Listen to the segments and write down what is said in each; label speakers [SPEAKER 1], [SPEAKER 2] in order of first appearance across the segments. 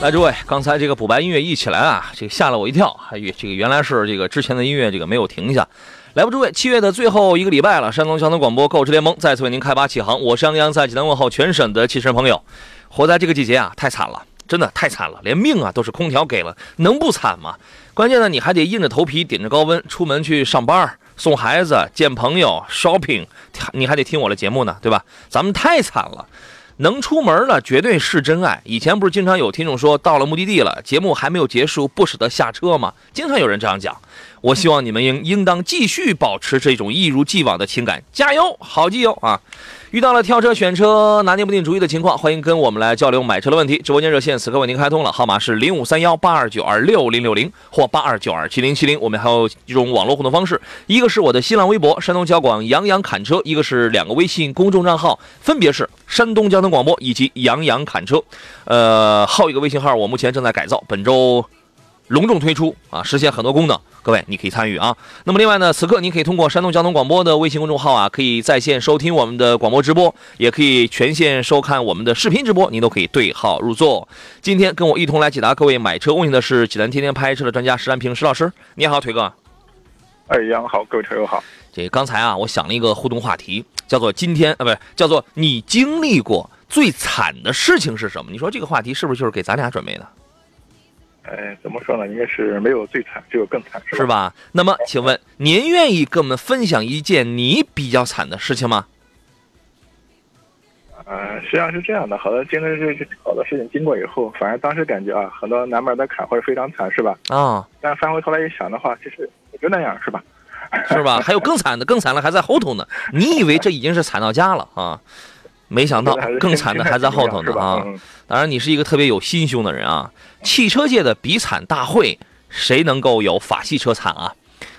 [SPEAKER 1] 来，诸位，刚才这个补白音乐一起来啊，这个吓了我一跳，还以这个原来是这个之前的音乐这个没有停下。来吧，诸位，七月的最后一个礼拜了，山东交通广播购车联盟再次为您开拔启航。我是杨洋，在济南问候全省的汽车朋友。活在这个季节啊，太惨了，真的太惨了，连命啊都是空调给了，能不惨吗？关键呢，你还得硬着头皮顶着高温出门去上班、送孩子、见朋友、shopping，你还得听我的节目呢，对吧？咱们太惨了。能出门了，绝对是真爱。以前不是经常有听众说，到了目的地了，节目还没有结束，不舍得下车吗？经常有人这样讲。我希望你们应应当继续保持这种一如既往的情感，加油，好基友啊！遇到了挑车、选车拿捏不定主意的情况，欢迎跟我们来交流买车的问题。直播间热线此刻为您开通了，号码是零五三幺八二九二六零六零或八二九二七零七零。我们还有一种网络互动方式，一个是我的新浪微博山东交广杨洋侃车，一个是两个微信公众账号，分别是山东交通广播以及杨洋侃车。呃，后一个微信号我目前正在改造，本周。隆重推出啊，实现很多功能，各位你可以参与啊。那么另外呢，此刻您可以通过山东交通广播的微信公众号啊，可以在线收听我们的广播直播，也可以全线收看我们的视频直播，您都可以对号入座。今天跟我一同来解答各位买车问题的是济南天天拍车的专家石兰平石老师，你好，腿哥。
[SPEAKER 2] 哎，杨好，各位车友好。
[SPEAKER 1] 这刚才啊，我想了一个互动话题，叫做今天啊，不是叫做你经历过最惨的事情是什么？你说这个话题是不是就是给咱俩准备的？
[SPEAKER 2] 哎，怎么说呢？应该是没有最惨，只有更惨，
[SPEAKER 1] 是吧？那么，请问您愿意跟我们分享一件你比较惨的事情吗？
[SPEAKER 2] 呃，实际上是这样的，好多经历这好多事情经过以后，反正当时感觉啊，很多南门的坎或者非常惨，是吧？
[SPEAKER 1] 啊。
[SPEAKER 2] 但翻回头来一想的话，其实也就那样，是吧？
[SPEAKER 1] 是吧？还有更惨的，更惨的还在后头呢。你以为这已经是惨到家了啊？没想到 更惨的还在后头呢 啊！当然，你是一个特别有心胸的人啊。汽车界的比惨大会，谁能够有法系车惨啊？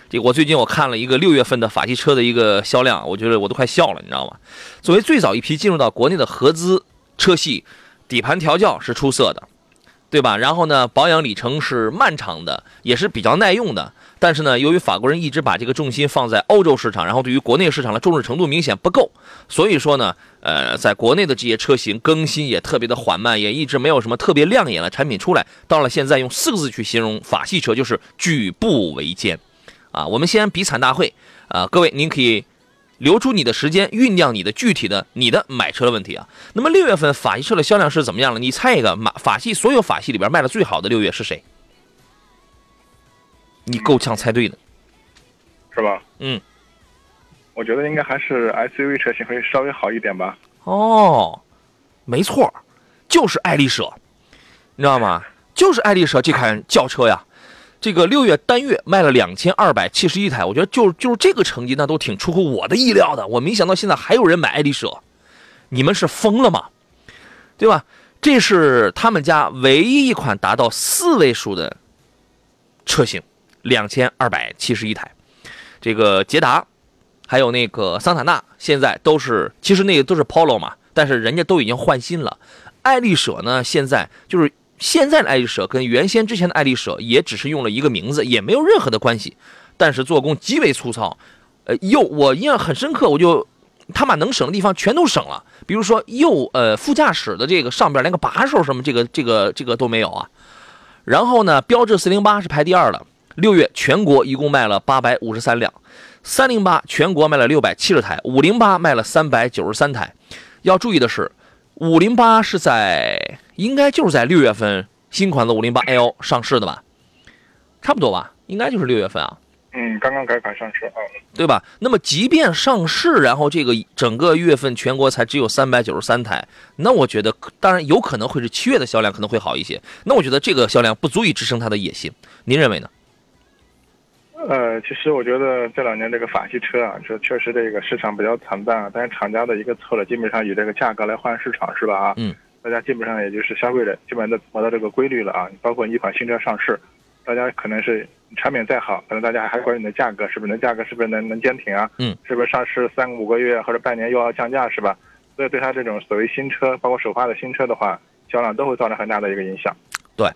[SPEAKER 1] 这我最近我看了一个六月份的法系车的一个销量，我觉得我都快笑了，你知道吗？作为最早一批进入到国内的合资车系，底盘调教是出色的，对吧？然后呢，保养里程是漫长的，也是比较耐用的。但是呢，由于法国人一直把这个重心放在欧洲市场，然后对于国内市场的重视程度明显不够，所以说呢，呃，在国内的这些车型更新也特别的缓慢，也一直没有什么特别亮眼的产品出来。到了现在，用四个字去形容法系车就是举步维艰，啊，我们先比惨大会，啊，各位您可以留出你的时间酝酿你的具体的你的买车的问题啊。那么六月份法系车的销量是怎么样了？你猜一个，马法系所有法系里边卖的最好的六月是谁？你够呛猜对的，
[SPEAKER 2] 是吧？
[SPEAKER 1] 嗯，
[SPEAKER 2] 我觉得应该还是 SUV 车型会稍微好一点吧。
[SPEAKER 1] 哦，没错，就是爱丽舍，你知道吗？就是爱丽舍这款轿车呀，这个六月单月卖了两千二百七十一台，我觉得就就是这个成绩，那都挺出乎我的意料的。我没想到现在还有人买爱丽舍，你们是疯了吗？对吧？这是他们家唯一一款达到四位数的车型。两千二百七十一台，这个捷达，还有那个桑塔纳，现在都是其实那个都是 Polo 嘛，但是人家都已经换新了。爱丽舍呢，现在就是现在的爱丽舍跟原先之前的爱丽舍也只是用了一个名字，也没有任何的关系，但是做工极为粗糙。呃，右我印象很深刻，我就他把能省的地方全都省了，比如说右呃副驾驶的这个上边连个把手什么这个这个这个都没有啊。然后呢，标致四零八是排第二的。六月全国一共卖了八百五十三辆，三零八全国卖了六百七十台，五零八卖了三百九十三台。要注意的是，五零八是在应该就是在六月份新款的五零八 L 上市的吧？差不多吧，应该就是六月份啊。
[SPEAKER 2] 嗯嗯，刚刚改款上市啊，
[SPEAKER 1] 对吧？那么即便上市，然后这个整个月份全国才只有三百九十三台，那我觉得当然有可能会是七月的销量可能会好一些。那我觉得这个销量不足以支撑它的野心，您认为呢？
[SPEAKER 2] 呃，其实我觉得这两年这个法系车啊，这确实这个市场比较惨淡啊，但是厂家的一个策略基本上以这个价格来换市场，是吧？啊，
[SPEAKER 1] 嗯，
[SPEAKER 2] 大家基本上也就是消费者基本上都摸到这个规律了啊。包括一款新车上市，大家可能是产品再好，可能大家还关注你的价格，是不是？能价格是不是能能坚挺啊？
[SPEAKER 1] 嗯，
[SPEAKER 2] 是不是上市三五个月或者半年又要降价，是吧？所以对它这种所谓新车，包括首发的新车的话，销量都会造成很大的一个影响。
[SPEAKER 1] 对。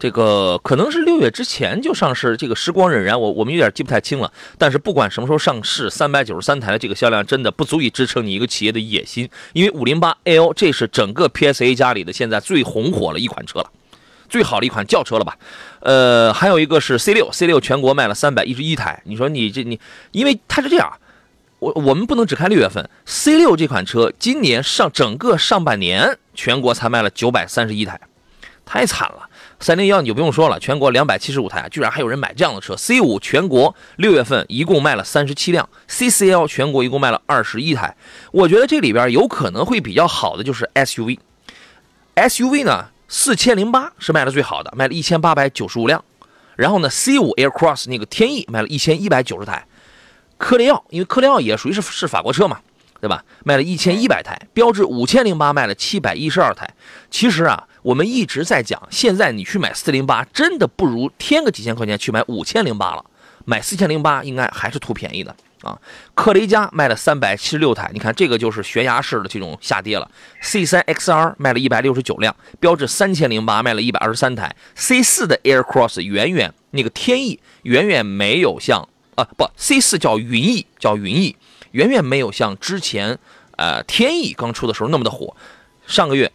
[SPEAKER 1] 这个可能是六月之前就上市，这个时光荏苒，我我们有点记不太清了。但是不管什么时候上市，三百九十三台的这个销量真的不足以支撑你一个企业的野心。因为五零八 L 这是整个 PSA 家里的现在最红火的一款车了，最好的一款轿车了吧？呃，还有一个是 C 六，C 六全国卖了三百一十一台。你说你这你，因为它是这样，我我们不能只看六月份，C 六这款车今年上整个上半年全国才卖了九百三十一台，太惨了。三零幺你就不用说了，全国两百七十五台，居然还有人买这样的车。C 五全国六月份一共卖了三十七辆，CCL 全国一共卖了二十一台。我觉得这里边有可能会比较好的就是 SUV，SUV 呢四千零八是卖的最好的，卖了一千八百九十五辆。然后呢，C 五 Aircross 那个天翼卖了一千一百九十台，科雷傲因为科雷傲也属于是是法国车嘛，对吧？卖了一千一百台，标致五千零八卖了七百一十二台。其实啊。我们一直在讲，现在你去买四零八，真的不如添个几千块钱去买五千零八了。买四千零八应该还是图便宜的啊。克雷嘉卖了三百七十六台，你看这个就是悬崖式的这种下跌了。C 三 XR 卖了一百六十九辆，标致三千零八卖了一百二十三台。C 四的 Aircross 远远那个天翼远远没有像啊不 C 四叫云翼叫云翼，远远没有像之前呃天翼刚出的时候那么的火。上个月。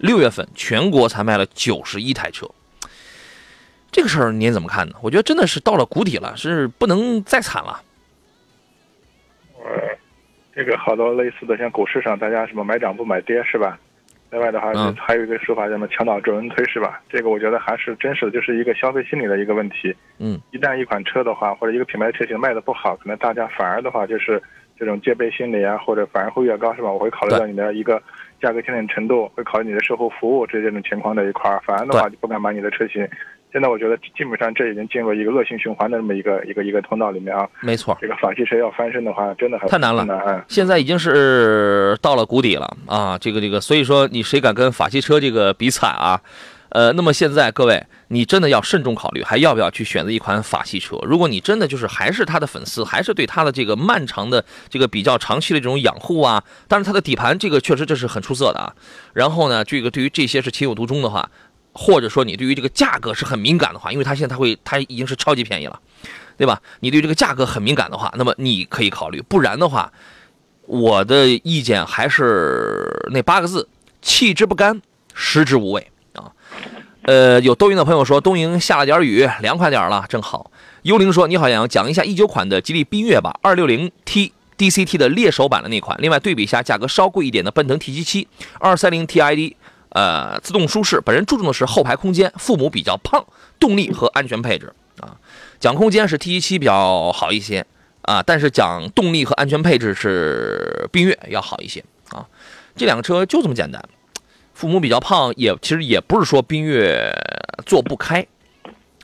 [SPEAKER 1] 六月份全国才卖了九十一台车，这个事儿您怎么看呢？我觉得真的是到了谷底了，是不能再惨了。
[SPEAKER 2] 呃，这个好多类似的，像股市上大家什么买涨不买跌是吧？另外的话，还有一个说法叫什么“墙倒众人推”是吧？这个我觉得还是真实的，就是一个消费心理的一个问题。
[SPEAKER 1] 嗯，
[SPEAKER 2] 一旦一款车的话，或者一个品牌车型卖的不好，可能大家反而的话就是这种戒备心理啊，或者反而会越高是吧？我会考虑到你的一个。价格牵连程度会考虑你的售后服务这这种情况的一块儿，反而的话就不敢买你的车型。现在我觉得基本上这已经进入一个恶性循环的这么一个一个一个通道里面啊。
[SPEAKER 1] 没错，
[SPEAKER 2] 这个法系车要翻身的话，真的
[SPEAKER 1] 太难了。现在已经是到了谷底了啊！这个这个，所以说你谁敢跟法系车这个比惨啊？呃，那么现在各位，你真的要慎重考虑，还要不要去选择一款法系车？如果你真的就是还是他的粉丝，还是对他的这个漫长的这个比较长期的这种养护啊，但是它的底盘这个确实这是很出色的啊。然后呢，这个对于这些是情有独钟的话，或者说你对于这个价格是很敏感的话，因为它现在它会它已经是超级便宜了，对吧？你对这个价格很敏感的话，那么你可以考虑。不然的话，我的意见还是那八个字：弃之不甘，食之无味。呃，有抖音的朋友说东营下了点雨，凉快点了，正好。幽灵说：“你好，杨讲一下一九款的吉利缤越吧，二六零 T DCT 的猎手版的那款。另外对比一下价格稍贵一点的奔腾 T 七七，二三零 TID，呃，自动舒适。本人注重的是后排空间，父母比较胖，动力和安全配置啊。讲空间是 T 七七比较好一些啊，但是讲动力和安全配置是缤越要好一些啊。这两个车就这么简单。”父母比较胖，也其实也不是说缤越坐不开，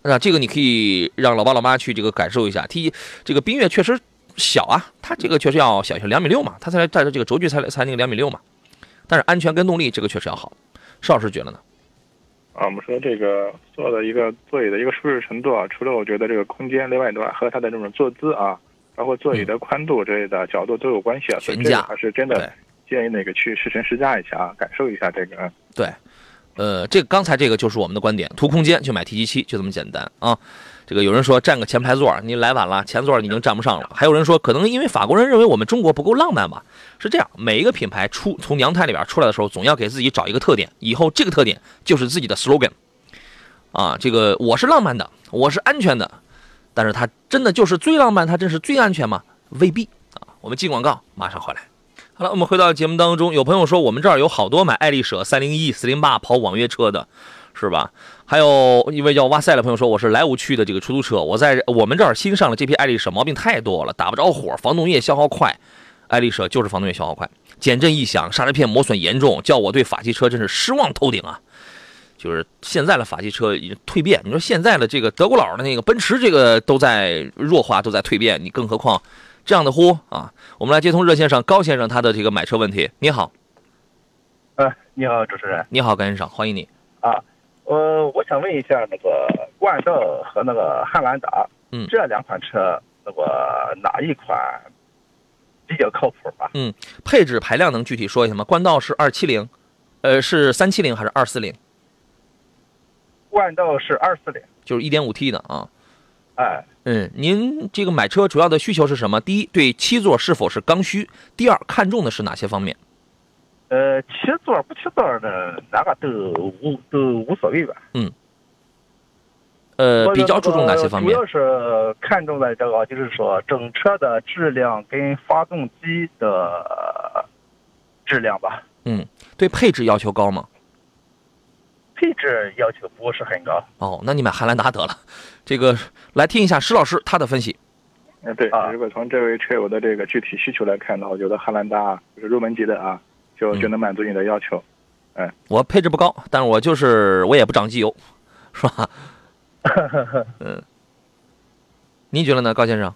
[SPEAKER 1] 啊，这个你可以让老爸老妈去这个感受一下。第一这个缤越确实小啊，它这个确实要小一些，两米六嘛，它才带着这个轴距才才那个两米六嘛。但是安全跟动力这个确实要好。邵老师觉得呢？
[SPEAKER 2] 啊，我们说这个坐的一个座椅的一个舒适程度啊，除了我觉得这个空间，另外的话和它的这种坐姿啊，包括座椅的宽度之类的角度都有关系啊。
[SPEAKER 1] 悬架
[SPEAKER 2] 还是真的。建议那个去试乘试驾一下啊，感受一下这个。
[SPEAKER 1] 对，呃，这刚才这个就是我们的观点，图空间就买 T 七七，就这么简单啊。这个有人说占个前排座，你来晚了，前座你已经占不上了。还有人说，可能因为法国人认为我们中国不够浪漫吧？是这样，每一个品牌出从娘胎里边出来的时候，总要给自己找一个特点，以后这个特点就是自己的 slogan 啊。这个我是浪漫的，我是安全的，但是它真的就是最浪漫，它真是最安全吗？未必啊。我们进广告，马上回来。好了，我们回到节目当中，有朋友说我们这儿有好多买爱丽舍三零一、四零八跑网约车的，是吧？还有一位叫哇塞的朋友说，我是莱芜区的这个出租车，我在我们这儿新上了这批爱丽舍，毛病太多了，打不着火，防冻液消耗快。爱丽舍就是防冻液消耗快，减震异响，刹车片磨损严重，叫我对法系车真是失望透顶啊！就是现在的法系车已经蜕变，你说现在的这个德国佬的那个奔驰，这个都在弱化，都在蜕变，你更何况这样的呼啊？我们来接通热线上高先生他的这个买车问题。你好，
[SPEAKER 3] 呃，你好，主持人。
[SPEAKER 1] 你好，高先生，欢迎你。
[SPEAKER 3] 啊，呃，我想问一下，那个冠道和那个汉兰达，
[SPEAKER 1] 嗯
[SPEAKER 3] 这两款车，那个哪一款比较靠谱吧？
[SPEAKER 1] 嗯，配置排量能具体说一下吗？冠道是二七零，呃，是三七零还是二四零？
[SPEAKER 3] 冠道是二四零，
[SPEAKER 1] 就是一点五 T 的啊。
[SPEAKER 3] 哎，
[SPEAKER 1] 嗯，您这个买车主要的需求是什么？第一，对七座是否是刚需；第二，看重的是哪些方面？
[SPEAKER 3] 呃，七座不七座的哪个都无都无所谓吧。
[SPEAKER 1] 嗯
[SPEAKER 3] 呃，
[SPEAKER 1] 比较注重哪些方面
[SPEAKER 3] 主？要是看重的这个，就是说整车的质量跟发动机的质量吧。
[SPEAKER 1] 嗯，对配置要求高吗？
[SPEAKER 3] 配置要求不是很高。
[SPEAKER 1] 哦，那你买汉兰达得了。这个来听一下石老师他的分析。
[SPEAKER 2] 嗯，对
[SPEAKER 3] 啊，
[SPEAKER 2] 如果从这位车友的这个具体需求来看的话，我觉得汉兰达啊就是入门级的啊，就
[SPEAKER 1] 嗯
[SPEAKER 2] 就能满足你的要求。
[SPEAKER 1] 嗯我配置不高，但是我就是我也不长机油，是吧？嗯，您觉得呢，高先生？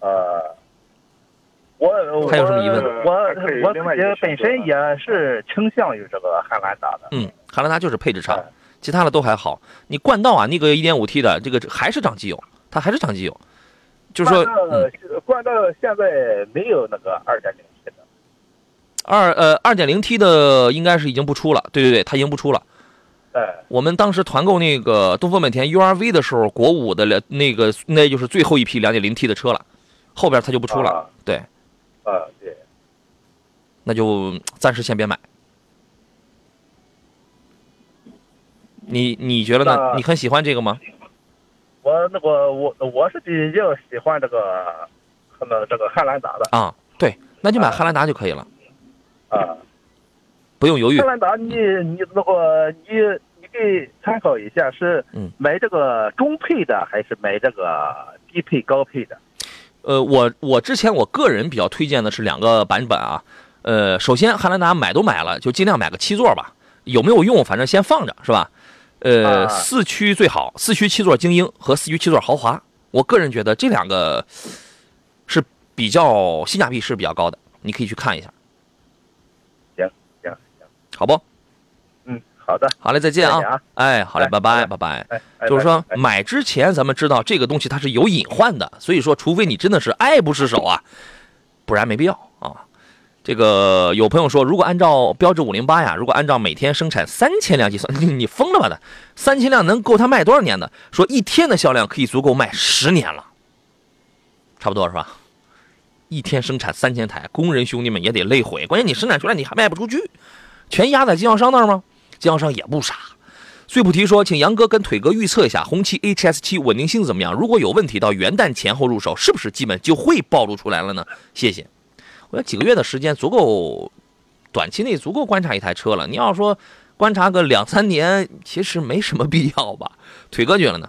[SPEAKER 3] 呃，我
[SPEAKER 1] 还有什么疑问
[SPEAKER 3] 我我
[SPEAKER 2] 另外
[SPEAKER 3] 自己本身也是倾向于这个汉兰达的。
[SPEAKER 1] 嗯，汉兰达就是配置差
[SPEAKER 3] 哎，
[SPEAKER 1] 其他的都还好。你冠道啊，那个 1.5T 的这个还是长机油，它还是长机油，就是说，
[SPEAKER 3] 冠道
[SPEAKER 1] 嗯，
[SPEAKER 3] 冠道现在没有那个 2.0T 的。
[SPEAKER 1] 二呃 2.0T 的应该是已经不出了，对对对，它已经不出了。
[SPEAKER 3] 哎，
[SPEAKER 1] 我们当时团购那个东风本田 URV 的时候，国五的两那个那就是最后一批两点零 T 的车了，后边它就不出了。
[SPEAKER 3] 啊
[SPEAKER 1] 对，
[SPEAKER 3] 啊，对，
[SPEAKER 1] 那就暂时先别买。你你觉得呢？你很喜欢这个吗？
[SPEAKER 3] 我那个我我是比较喜欢这个和那这个汉兰达的
[SPEAKER 1] 啊，对，那就买
[SPEAKER 3] 啊
[SPEAKER 1] 汉兰达就可以了，
[SPEAKER 3] 啊。
[SPEAKER 1] 不用犹豫
[SPEAKER 3] 汉。兰达你你那个你你给参考一下，是
[SPEAKER 1] 嗯
[SPEAKER 3] 买这个中配的还是买这个低配高配的？
[SPEAKER 1] 呃，我我之前我个人比较推荐的是两个版本啊。呃，首先汉兰达买都买了，就尽量买个七座吧，有没有用反正先放着，是吧？呃，
[SPEAKER 3] 啊
[SPEAKER 1] 四驱最好，四驱七座精英和四驱七座豪华，我个人觉得这两个是比较性价比是比较高的，你可以去看一下，
[SPEAKER 3] 行行行，
[SPEAKER 1] 好不？
[SPEAKER 3] 嗯，好的，
[SPEAKER 1] 好嘞，再见啊！哎，好嘞，
[SPEAKER 3] 哎
[SPEAKER 1] 拜拜，拜拜。就是说
[SPEAKER 3] 哎
[SPEAKER 1] 买之前咱们知道这个东西它是有隐患的，所以说除非你真的是爱不释手啊，不然没必要啊。这个有朋友说，如果按照标致五零八呀，如果按照每天生产三千辆计算，你疯了吧的？三千辆能够它卖多少年的？说一天的销量可以足够卖十年了，差不多是吧？一天生产三千台，工人兄弟们也得累毁。关键你生产出来你还卖不出去，全压在经销商那儿吗？经销商也不傻。碎普提说，请杨哥跟腿哥预测一下红旗 HS 七稳定性怎么样？如果有问题，到元旦前后入手，是不是基本就会暴露出来了呢？谢谢。我觉得几个月的时间足够，短期内足够观察一台车了。你要说观察个两三年，其实没什么必要吧？腿哥觉得呢？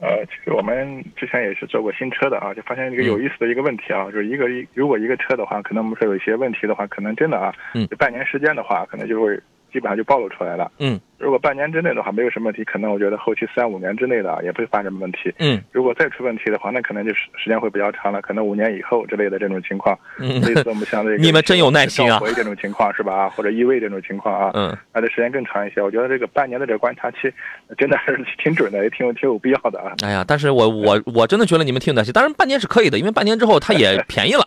[SPEAKER 2] 呃，其实我们之前也是做过新车的啊，就发现一个
[SPEAKER 1] 嗯
[SPEAKER 2] 有意思的一个问题啊，就是一个如果一个车的话，可能我们说有一些问题的话，可能真的啊，
[SPEAKER 1] 嗯
[SPEAKER 2] 半年时间的话，可能就会基本上就暴露出来了。
[SPEAKER 1] 嗯
[SPEAKER 2] 如果半年之内的话没有什么问题，可能我觉得后期三五年之内的啊也不会发生什么问题。
[SPEAKER 1] 嗯
[SPEAKER 2] 如果再出问题的话，那可能就是时间会比较长了，可能五年以后之类的这种情况。
[SPEAKER 1] 嗯
[SPEAKER 2] 类似我们像这个
[SPEAKER 1] 你们真有耐心啊
[SPEAKER 2] 回这种情况是吧？啊或者异味这种情况啊，
[SPEAKER 1] 嗯，
[SPEAKER 2] 那这时间更长一些。我觉得这个半年的这个观察期真的还是挺准的，也挺有挺有必要的啊。
[SPEAKER 1] 哎呀，但是我我我真的觉得你们挺有耐心。当然，半年是可以的，因为半年之后它也便宜了，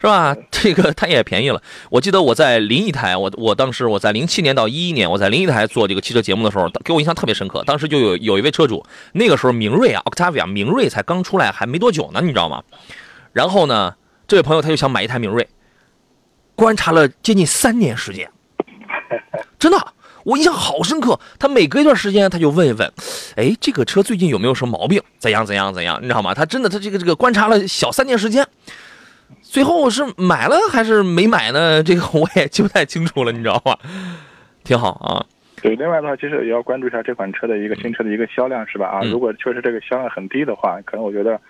[SPEAKER 1] 是吧？这个它也便宜了。我记得我在临沂台，我我当时我在零七年到一一年，我在临沂台做这个汽车节目的时候，给我印象特别深刻。当时就有有一位车主，那个时候明锐啊，Octavia 明锐才刚出来，还没多久呢，你知道吗？然后呢，这位朋友他就想买一台明锐，观察了接近三年时间，真的。我印象好深刻，他每隔一段时间他就问一问，哎，这个车最近有没有什么毛病？怎样怎样怎样？你知道吗？他真的他这个这个观察了小三年时间，最后是买了还是没买呢？这个 我也记不太清楚了，你知道吧？挺好啊。
[SPEAKER 2] 对，另外的话，其实也要关注一下这款车的一个新车的一个销量，是吧？啊，
[SPEAKER 1] 嗯
[SPEAKER 2] 如果确实这个销量很低的话，可能我觉得，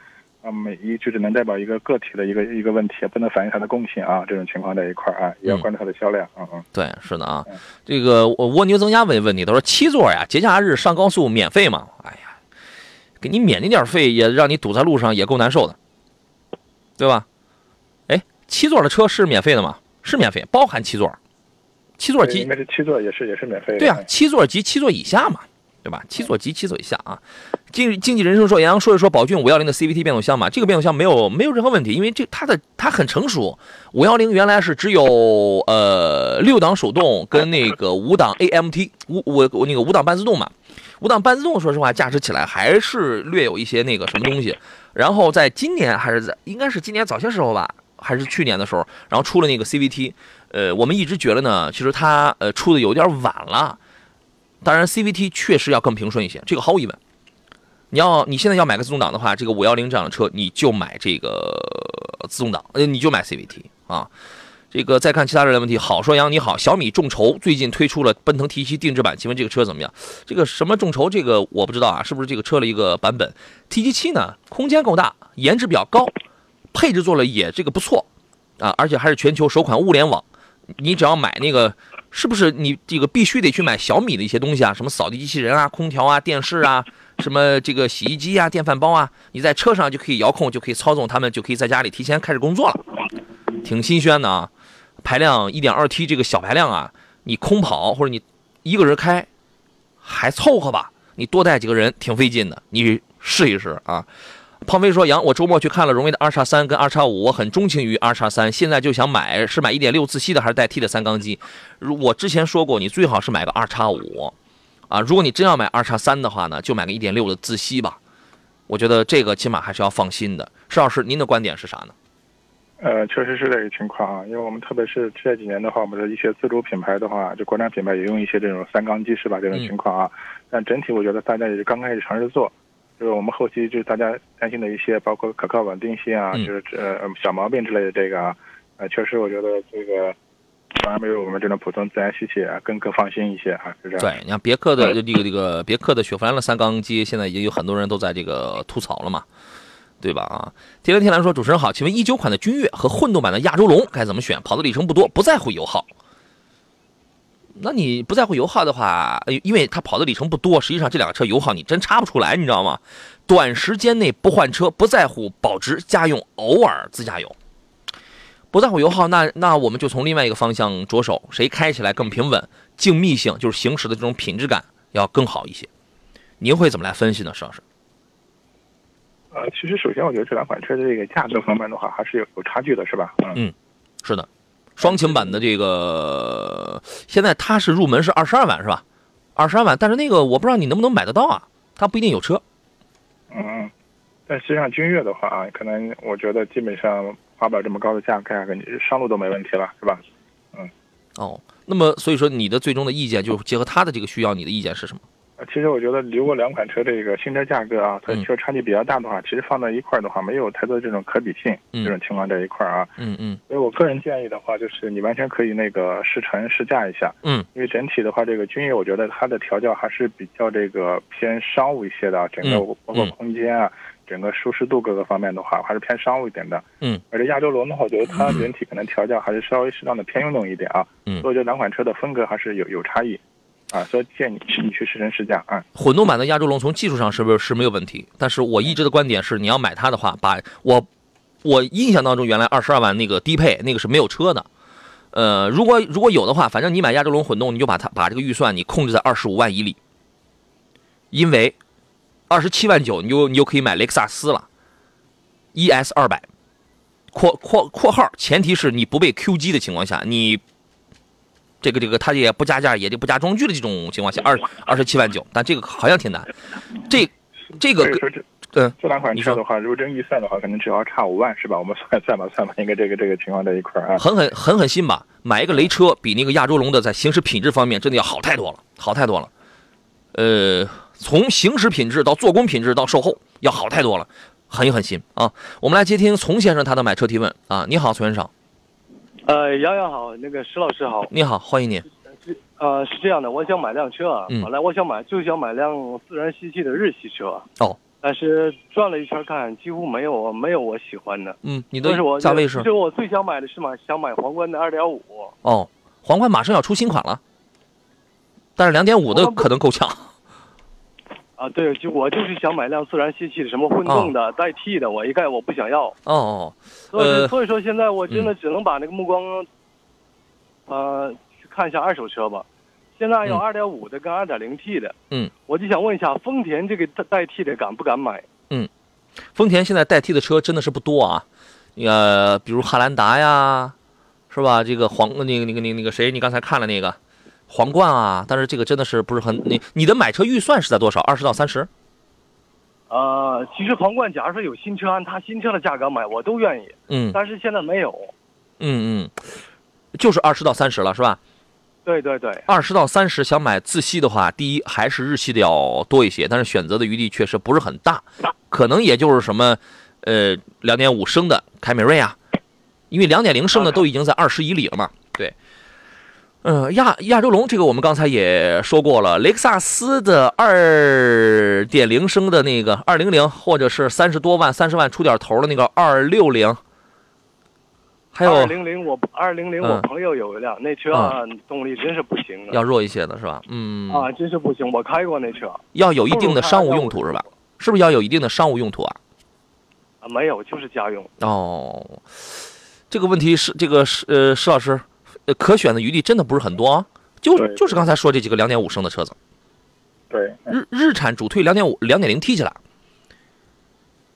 [SPEAKER 2] 啊，每一就只能代表一个个体的一个一个问题，不能反映它的共性啊。这种情况在一块儿啊，也要关注它的销量。嗯嗯。
[SPEAKER 1] 对，是的啊。这个我蜗牛增加问问题，他说七座呀，节假日上高速免费吗？哎呀，给你免那点费，也让你堵在路上，也够难受的，对吧？哎，七座的车是免费的吗？是免费，包含七座，七座及
[SPEAKER 2] 对应该是七座也是也是免费的。
[SPEAKER 1] 对啊，七座及七座以下嘛，对吧？七座及七座以下啊。经经济人生说，杨洋说一说宝骏五幺零的 CVT 变速箱嘛。这个变速箱没有没有任何问题，因为这它的它很成熟。五幺零原来是只有呃六档手动跟那个五档 AMT 五五那个五档半自动嘛。五档半自动说实话驾驶起来还是略有一些那个什么东西。然后在今年还是在应该是今年早些时候吧，还是去年的时候，然后出了那个 CVT。呃，我们一直觉得呢，其实它呃出的有点晚了。当然，CVT 确实要更平顺一些，这个毫无疑问。你要你现在要买个自动挡的话，这个五幺零这样的车，你就买这个自动挡，呃，你就买 CVT 啊。这个再看其他人的问题，好说杨你好，小米众筹最近推出了奔腾 T7 定制版，请问这个车怎么样？这个什么众筹，这个我不知道啊，是不是这个车的一个版本？T7 七呢，空间够大，颜值比较高，配置做了也这个不错啊，而且还是全球首款物联网。你只要买那个，是不是你这个必须得去买小米的一些东西啊？什么扫地机器人啊、空调啊、电视啊，什么这个洗衣机啊、电饭煲啊，你在车上就可以遥控，就可以操纵它们，就可以在家里提前开始工作了，挺新鲜的啊。排量 1.2T 这个小排量啊，你空跑或者你一个人开还凑合吧，你多带几个人挺费劲的，你试一试啊。胖飞说：“杨，我周末去看了荣威的 R 叉三跟 R 叉五，我很钟情于 R 叉三，现在就想买，是买1.6自吸的还是带 T 的三缸机？如我之前说过，你最好是买个 R 叉五，啊，如果你真要买 R 叉三的话呢，就买个1.6的自吸吧。我觉得这个起码还是要放心的。施老师，您的观点是啥呢？
[SPEAKER 2] 呃，确实是这个情况啊，因为我们特别是这几年的话，我们的一些自主品牌的话，就国产品牌也用一些这种三缸机是吧？这种情况啊，但整体我觉得大家也是刚开始尝试做，就是我们后期就是大家担心的一些，包括可靠稳定性啊，
[SPEAKER 1] 嗯
[SPEAKER 2] 就是呃小毛病之类的这个啊，呃，确实我觉得这个反而没有我们这种普通自然吸气啊更更放心一些啊，是这样。
[SPEAKER 1] 对，你看别克的这个这个别克的雪佛兰的三缸机，现在已经有很多人都在这个吐槽了嘛，对吧？啊，天蓝天蓝说，主持人好，请问一九款的君越和混动版的亚洲龙该怎么选？跑的里程不多，不在乎油耗。那你不在乎油耗的话，呃因为它跑的里程不多，实际上这两个车油耗你真差不出来，你知道吗？短时间内不换车，不在乎保值家用，偶尔自驾游，不在乎油耗，那那我们就从另外一个方向着手，谁开起来更平稳，静谧性就是行驶的这种品质感要更好一些。您会怎么来分析呢，石老师？
[SPEAKER 2] 呃，其实首先我觉得这两款车的这个价格方面的话，还是有有差距的，是吧？嗯。
[SPEAKER 1] 是的，双擎版的这个现在它是入门是二十二万是吧？二十二万，但是那个我不知道你能不能买得到啊，它不一定有车。
[SPEAKER 2] 嗯，但实际上君越的话啊，可能我觉得基本上花不了这么高的价格，啊你上路都没问题了，是吧？
[SPEAKER 1] 嗯哦，那么所以说你的最终的意见就是结合他的这个需要，你的意见是什么？
[SPEAKER 2] 呃其实我觉得，如果两款车这个新车价格啊，它
[SPEAKER 1] 嗯。
[SPEAKER 2] 车差距比较大的话，其实放在一块儿的话，没有太多这种可比性，
[SPEAKER 1] 嗯。
[SPEAKER 2] 这种情况在一块儿啊。
[SPEAKER 1] 嗯嗯。
[SPEAKER 2] 所以我个人建议的话，就是你完全可以那个试乘试驾一下，
[SPEAKER 1] 嗯。
[SPEAKER 2] 因为整体的话，这个君越我觉得它的调教还是比较这个偏商务一些的啊，整个
[SPEAKER 1] 嗯
[SPEAKER 2] 包括
[SPEAKER 1] 嗯。
[SPEAKER 2] 空间啊，整个舒适度各个方面的话，还是偏商务一点的。
[SPEAKER 1] 嗯，
[SPEAKER 2] 而且亚洲龙的话，我觉得它整体可能调教还是稍微适当的偏运动一点啊。
[SPEAKER 1] 嗯。
[SPEAKER 2] 所以我觉得两款车的风格还是有有差异，啊，所以建议你去你去试乘试驾啊。
[SPEAKER 1] 混动版的亚洲龙从技术上是不是是没有问题？但是我一直的观点是，你要买它的话，把我我印象当中原来二十二万那个低配那个是没有车的。呃，如果如果有的话，反正你买亚洲龙混动，你就把它把这个预算你控制在二十五万以里，因为二十七万九你就你就可以买雷克萨斯了，ES 二百，括括括号，前提是你不被 Q 机的情况下，你这个这个它也不加价也就不加装具的这种情况下，二二十七万九，但这个好像挺难。这这个嗯
[SPEAKER 2] 这两款
[SPEAKER 1] 你说
[SPEAKER 2] 车的话，如果真预算的话，可能只要差五万是吧？我们算算吧算吧，应该这个这个情况在一块啊。
[SPEAKER 1] 狠狠狠狠心吧，买一个雷车比那个亚洲龙的在行驶品质方面真的要好太多了，好太多了。呃，从行驶品质到做工品质到售后要好太多了，狠一狠心啊！我们来接听丛先生他的买车提问啊！你好，丛先生，
[SPEAKER 4] 呃，洋洋好，那个石老师好。
[SPEAKER 1] 你好，欢迎你。
[SPEAKER 4] 呃，是这样的，我想买辆车，
[SPEAKER 1] 嗯
[SPEAKER 4] 本来我想买就想买辆自然吸气的日系车，
[SPEAKER 1] 哦，
[SPEAKER 4] 但是转了一圈看，几乎没有没有我喜欢的。
[SPEAKER 1] 嗯，你的
[SPEAKER 4] 但是我
[SPEAKER 1] 价位是
[SPEAKER 4] 其实我最想买的是买想买皇冠的二点五，
[SPEAKER 1] 哦，皇冠马上要出新款了，但是两点五的可能够呛。
[SPEAKER 4] 啊，对，就我就是想买辆自然吸气的，什么混动的、代替的，我一概我不想要。
[SPEAKER 1] 哦，
[SPEAKER 4] 所以、
[SPEAKER 1] 呃
[SPEAKER 4] 所以说现在我真的只能把那个目光，呃，去看一下二手车吧。现在有
[SPEAKER 1] 嗯
[SPEAKER 4] 二点五的跟二点零 T 的，
[SPEAKER 1] 嗯，
[SPEAKER 4] 我就想问一下，丰田这个代代替的敢不敢买？
[SPEAKER 1] 嗯丰田现在代替的车真的是不多啊，呃，比如汉兰达呀，是吧？这个黄那个那个那个那个谁，你刚才看了那个皇冠啊，但是这个真的是不是很你你的买车预算是在多少？二十到三十？
[SPEAKER 4] 呃，其实皇冠，假如说有新车，按它新车的价格买，我都愿意。
[SPEAKER 1] 嗯
[SPEAKER 4] 但是现在没有。
[SPEAKER 1] 嗯嗯，就是二十到三十了，是吧？
[SPEAKER 4] 对对对，
[SPEAKER 1] 二十到三十想买自吸的话，第一还是日系的要多一些，但是选择的余地确实不是很大，可能也就是什么，呃，两点五升的凯美瑞啊，因为两点零升的都已经在二十以里了嘛。对，嗯、亚亚洲龙这个我们刚才也说过了，雷克萨斯的二点零升的那个二零零，或者是三十多万、三十万出点头的那个二六零，还有
[SPEAKER 4] 二零零我二零零
[SPEAKER 1] 嗯
[SPEAKER 4] 我朋友有一辆，那车啊动力真是不行啊。
[SPEAKER 1] 要弱一些的是吧？嗯，
[SPEAKER 4] 啊，真是不行，我开过那车
[SPEAKER 1] 要有一定的商务用途是吧？是不是要有一定的商务用途啊？
[SPEAKER 4] 啊，没有，就是家用。
[SPEAKER 1] 哦，这个问题是这个是呃，施老师，呃，可选的余地真的不是很多啊。就
[SPEAKER 2] 对
[SPEAKER 1] 就是刚才说这几个两点五升的车子，
[SPEAKER 2] 对，
[SPEAKER 1] 日日产主推两点五、两点零 T 去了。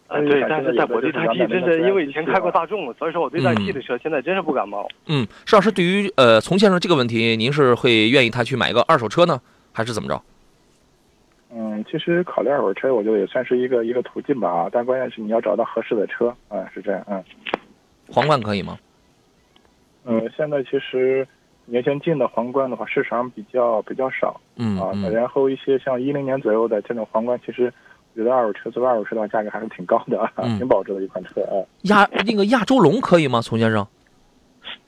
[SPEAKER 4] 啊，对，但是在我对代 T 真是因为以前开过大众，所以说我对代 T 的车现在真是不感冒。
[SPEAKER 1] 嗯，施老师对于呃从先生这个问题，您是会愿意他去买一个二手车呢，还是怎么着？
[SPEAKER 2] 嗯，其实考虑二手车，我觉得也算是一个一个途径吧啊，但关键是你要找到合适的车啊，是这样，嗯
[SPEAKER 1] 皇冠可以吗？
[SPEAKER 2] 嗯，现在其实年前进的皇冠的话，市场比较比较少啊，
[SPEAKER 1] 嗯啊
[SPEAKER 2] 然后一些像一零年左右的这种皇冠，其实我觉得二手车作为二手车的话，价格还是挺高的啊，
[SPEAKER 1] 嗯
[SPEAKER 2] 挺保值的一款车啊。
[SPEAKER 1] 亚那个亚洲龙可以吗？丛先生？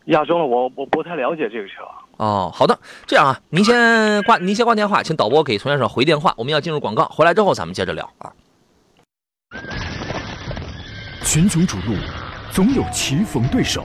[SPEAKER 4] 亚洲龙我我不太了解这个车。
[SPEAKER 1] 哦，好的，这样啊，您先挂您先挂电话，请导播给丛先生回电话，我们要进入广告，回来之后咱们接着聊啊。
[SPEAKER 5] 群雄逐鹿，总有棋逢对手，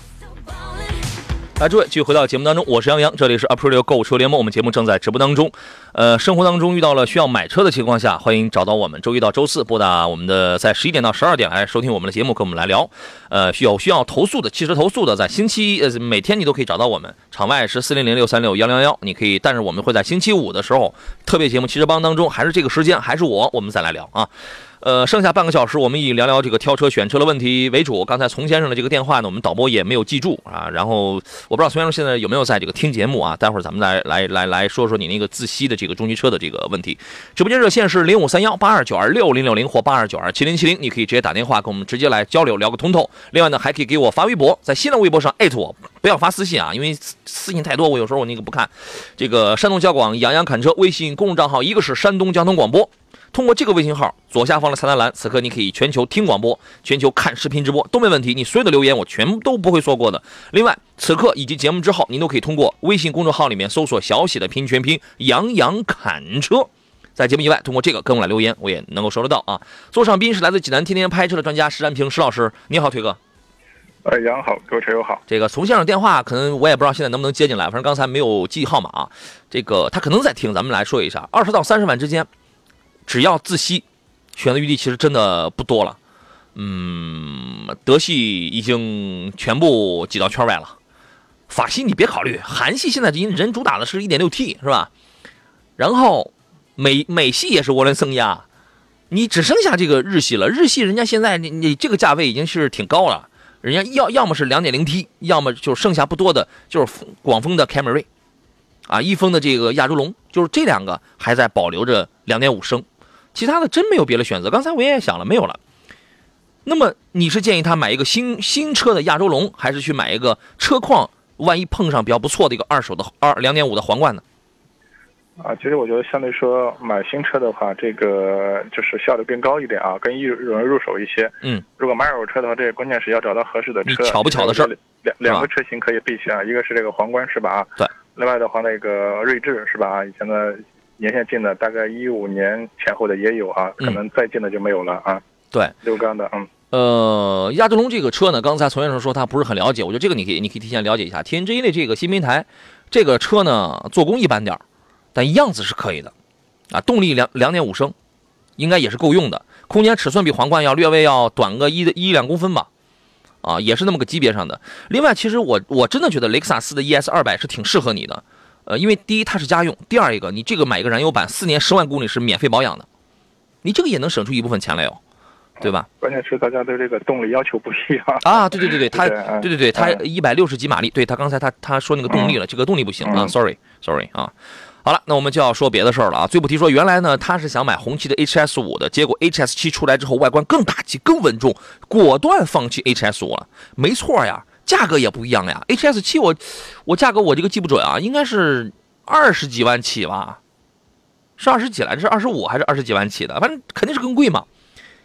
[SPEAKER 1] 来，诸位，继续回到节目当中，我是杨洋，这里是 Aprilio 购车联盟，我们节目正在直播当中。呃，生活当中遇到了需要买车的情况下，欢迎找到我们，周一到周四拨打我们的在十一点到十二点来收听我们的节目，跟我们来聊。呃，需要需要投诉的汽车投诉的，在星期呃每天你都可以找到我们，场外是四零零六三六幺零幺，你可以，但是我们会在星期五的时候特别节目汽车帮当中，还是这个时间，还是我，我们再来聊啊。呃，剩下半个小时，我们以聊聊这个挑车选车的问题为主。刚才丛先生的这个电话呢，我们导播也没有记住啊。然后我不知道丛先生现在有没有在这个听节目啊？待会儿咱们来来来来说说你那个自吸的这个中级车的这个问题。直播间热线是零五三幺八二九二六零六零或八二九二七零七零，你可以直接打电话跟我们直接来交流聊个通透。另外呢，还可以给我发微博，在新浪微博上艾特我，不要发私信啊，因为私信太多，我有时候我那个不看。这个山东交广杨洋侃车微信公众账号，一个是山东交通广播。通过这个微信号左下方的菜单栏，此刻你可以全球听广播、全球看视频直播都没问题。你所有的留言我全部都不会错过的。另外，此刻以及节目之后，您都可以通过微信公众号里面搜索小写的拼音全拼“杨洋砍车”。在节目以外，通过这个跟我来留言，我也能够收得到啊。座上宾是来自济南天天拍车的专家石占平石老师，你好，腿哥。
[SPEAKER 2] 呃，杨好，各位车友好。
[SPEAKER 1] 这个从先生电话可能我也不知道现在能不能接进来，反正刚才没有记号码啊。这个他可能在听，咱们来说一下，二十到三十万之间，只要自吸，选择余地其实真的不多了。嗯，德系已经全部挤到圈外了，法系你别考虑，韩系现在人人主打的是 1.6T 是吧？然后美美系也是涡轮增压，你只剩下这个日系了。日系人家现在你你这个价位已经是挺高了。人家要要么是两点零 T，要么就剩下不多的，就是广丰的凯美瑞，啊，一丰的这个亚洲龙，就是这两个还在保留着两点五升，其他的真没有别的选择。刚才我也想了，没有了。那么你是建议他买一个新新车的亚洲龙，还是去买一个车况万一碰上比较不错的一个二手的二两点五的皇冠呢？
[SPEAKER 2] 啊，其实我觉得相对说买新车的话，这个就是效率更高一点啊，更易容易入手一些。
[SPEAKER 1] 嗯，
[SPEAKER 2] 如果买二手车的话，这个关键是要找到合适的车。
[SPEAKER 1] 巧不巧的事儿
[SPEAKER 2] 两两个车型可以备选啊，一个是这个皇冠是吧？啊，
[SPEAKER 1] 对。
[SPEAKER 2] 另外的话，那个锐志是吧？啊，以前的年限近的，大概一五年前后的也有啊，可能再近的就没有了啊。
[SPEAKER 1] 对，
[SPEAKER 2] 六缸的，嗯。
[SPEAKER 1] 呃，亚洲龙这个车呢，刚才从先生说他不是很了解，我觉得这个你可以，你可以提前了解一下。TNGA 的这个新平台，这个车呢做工一般点儿，但样子是可以的，啊，动力两两点五升，应该也是够用的。空间尺寸比皇冠要略微要短个一的一两公分吧，啊，也是那么个级别上的。另外，其实我我真的觉得雷克萨斯的 ES 二百是挺适合你的，呃，因为第一它是家用，第二一个你这个买一个燃油版，四年十万公里是免费保养的，你这个也能省出一部分钱来哟。对吧？
[SPEAKER 2] 关键是大家对这个动力要求不一样
[SPEAKER 1] 啊！对对对 对，它
[SPEAKER 2] 对
[SPEAKER 1] 对对，它一百六十几马力，对他刚才他他说那个动力了，这个动力不行啊，sorry sorry 啊。好了，那我们就要说别的事儿了啊。最不提说，原来呢他是想买红旗的 HS 五的，结果 HS 七出来之后，外观更大气、更稳重，果断放弃 HS 五了。没错呀，价格也不一样呀。HS 七我我价格我这个记不准啊，应该是二十几万起吧？是二十几来着？是二十五还是二十几万起的？反正肯定是更贵嘛。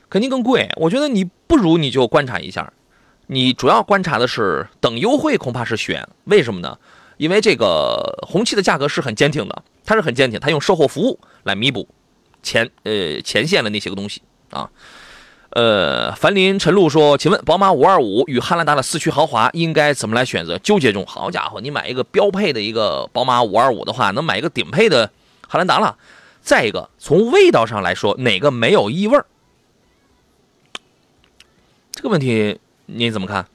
[SPEAKER 1] 肯定更贵，我觉得你不如你就观察一下，你主要观察的是等优惠，恐怕是选。为什么呢？因为这个红旗的价格是很坚挺的，它是很坚挺，它用售后服务来弥补前呃前线的那些个东西啊。呃，樊林陈露说，请问宝马五二五与汉兰达的四驱豪华应该怎么来选择？纠结中。好家伙，你买一个标配的一个宝马五二五的话，能买一个顶配的汉兰达了。再一个，从味道上来说，哪个没有异味儿？这个问题你怎么看？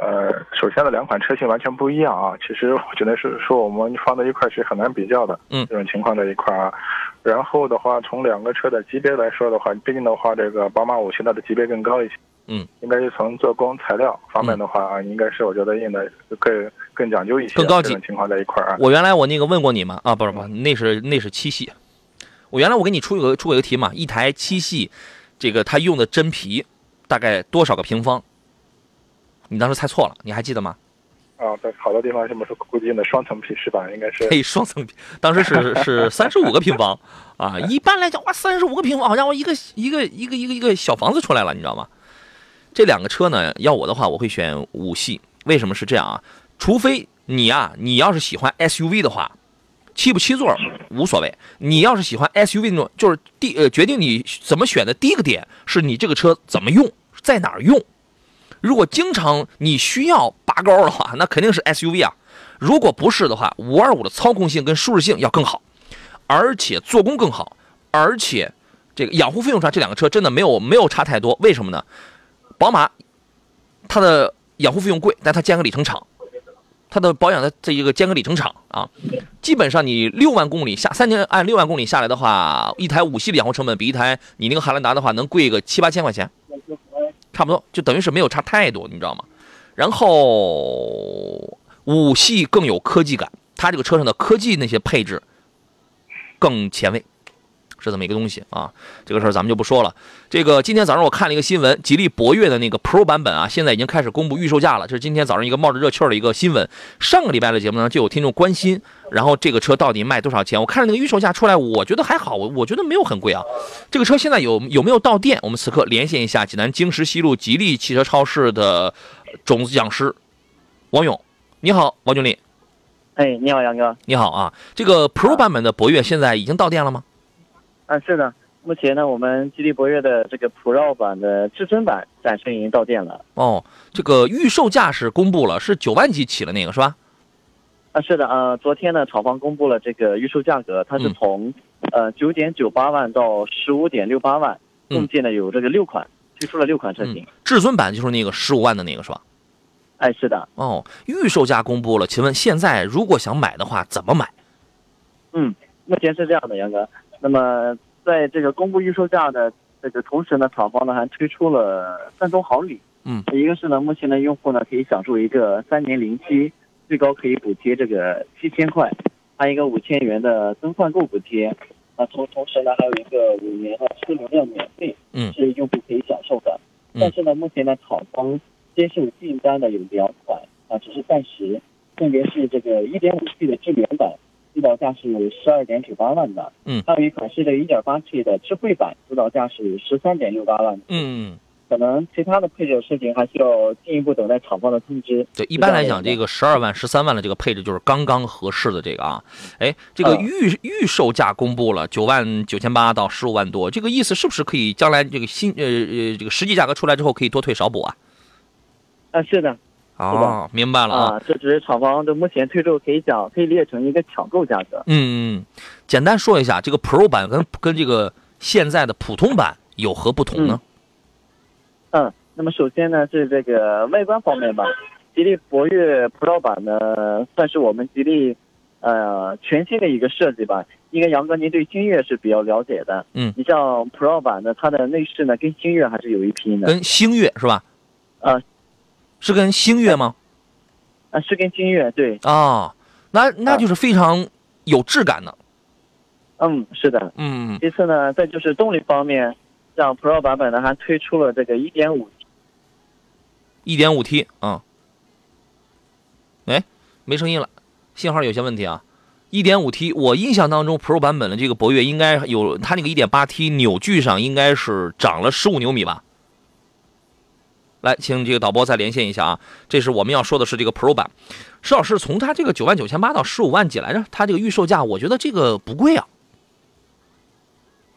[SPEAKER 2] 呃，首先呢，两款车型完全不一样啊。其实我觉得是说我们放在一块是很难比较的，
[SPEAKER 1] 嗯，
[SPEAKER 2] 这种情况在一块啊。然后的话，从两个车的级别来说的话，毕竟的话，这个宝马五现在的级别更高一些，
[SPEAKER 1] 嗯，
[SPEAKER 2] 应该是从做工材料方面的话啊，应该是我觉得用的更更讲究一些，
[SPEAKER 1] 更高级
[SPEAKER 2] 情况在一块啊。
[SPEAKER 1] 我原来我那个问过你吗？啊，不是不是，那是那是七系。我原来我给你出一个出过一个题嘛，一台七系，这个它用的真皮。大概多少个平方？你当时猜错了，你还记得吗？
[SPEAKER 2] 啊，在好多地方这么说，估计用的双层皮是吧？应该是。
[SPEAKER 1] 嘿，双层皮，当时是是三十五个平方啊。一般来讲，哇，三十五个平方，好像我一个一个一个一个一个小房子出来了，你知道吗？这两个车呢，要我的话，我会选五系。为什么是这样啊？除非你啊，你要是喜欢 SUV 的话，七不七座无所谓。你要是喜欢 SUV 那种，就是第呃决定你怎么选的第一个点是你这个车怎么用。在哪儿用？如果经常你需要拔高的话，那肯定是 SUV 啊。如果不是的话，五二五的操控性跟舒适性要更好，而且做工更好，而且这个养护费用上这两个车真的没有没有差太多。为什么呢？宝马它的养护费用贵，但它间隔里程长，它的保养的这一个间隔里程长啊。基本上你六万公里下三年按六万公里下来的话，一台五系的养护成本比一台你那个汉兰达的话能贵个七八千块钱。差不多，就等于是没有差太多，你知道吗？然后五系更有科技感，它这个车上的科技那些配置更前卫，是这么一个东西啊。这个事儿咱们就不说了。这个今天早上我看了一个新闻，吉利博越的那个 Pro 版本啊，现在已经开始公布预售价了。这是今天早上一个冒着热气儿的一个新闻。上个礼拜的节目呢，就有听众关心。然后这个车到底卖多少钱？我看着那个预售价出来，我觉得还好，我我觉得没有很贵啊。这个车现在有有没有到店？我们此刻连线一下济南经石西路吉利汽车超市的种子讲师王勇，你好，王经理。
[SPEAKER 6] 哎，你好，杨哥。
[SPEAKER 1] 你好啊，这个 Pro 版本的博越现在已经到店了吗？
[SPEAKER 6] 啊，是的，目前呢，我们吉利博越的这个 Pro 版的至尊版暂时已经到店了。
[SPEAKER 1] 哦，这个预售价是公布了，是九万几起了那个是吧？
[SPEAKER 6] 啊，是的，呃，昨天呢，厂方公布了这个预售价格，它是从，呃，九点九八万到十五点六八万，共计呢有这个六款，推出了六款车型。
[SPEAKER 1] 至尊版就是那个十五万的那个是吧？
[SPEAKER 6] 哎，是的。
[SPEAKER 1] 哦，预售价公布了，请问现在如果想买的话，怎么买？
[SPEAKER 6] 嗯，目前是这样的，杨哥。那么在这个公布预售价的这个同时呢，厂方呢还推出了三种好礼。
[SPEAKER 1] 嗯，
[SPEAKER 6] 一个是呢，目前的用户呢可以享受一个三年零息。最高可以补贴这个七千块，还有一个五千元的更换购补贴。啊，同同时呢，还有一个五年的车流量免费，
[SPEAKER 1] 嗯
[SPEAKER 6] 是用户可以享受的。
[SPEAKER 1] 嗯
[SPEAKER 6] 但是呢，目前呢，厂方接受订单的有两款啊，只是暂时，分别是这个一点五 T 的智联版，指导价是十二点九八万的，
[SPEAKER 1] 嗯
[SPEAKER 6] 还有一款是这个 1.8T 的智慧版，指导价是十三点六八万的。
[SPEAKER 1] 嗯，
[SPEAKER 6] 可能其他的配置事情还需要进一步等待厂方的通知。
[SPEAKER 1] 对，一般来讲，
[SPEAKER 6] 这
[SPEAKER 1] 个十二万、十三万的这个配置就是刚刚合适的这个啊。哎，这个
[SPEAKER 6] 嗯
[SPEAKER 1] 预预售价公布了九万九千八到十五万多，这个意思是不是可以将来这个新呃呃这个实际价格出来之后可以多退少补啊？
[SPEAKER 6] 啊，是的，
[SPEAKER 1] 哦，明白了啊。
[SPEAKER 6] 啊，这只是厂方的目前推售，可以讲可以列成一个抢购价格。
[SPEAKER 1] 嗯嗯，简单说一下，这个 Pro 版跟跟这个现在的普通版有何不同呢？
[SPEAKER 6] 嗯，那么首先呢是这个外观方面吧，吉利博越 Pro 版呢算是我们吉利呃全新的一个设计吧。应该杨哥您对星越是比较了解的。
[SPEAKER 1] 嗯
[SPEAKER 6] 你像 Pro 版的，它的内饰呢跟星越还是有一拼的。
[SPEAKER 1] 跟星越是吧？
[SPEAKER 6] 啊
[SPEAKER 1] 是跟星越吗？
[SPEAKER 6] 啊，是跟星越对，
[SPEAKER 1] 啊，那那就是非常有质感的。
[SPEAKER 6] 嗯，是的。
[SPEAKER 1] 嗯
[SPEAKER 6] 其次呢，再就是动力方面，像 Pro 版本呢还推出了这个1.5
[SPEAKER 1] 一点五 T 啊。哎，没声音了，信号有些问题啊。一点五 T，我印象当中 Pro 版本的这个博越应该有它那个一点八 T 扭矩上应该是涨了十五牛米吧？来，请这个导播再连线一下啊。这是我们要说的是这个 Pro 版。石老师，从它这个九万九千八到十五万几来着？它这个预售价，我觉得这个不贵啊。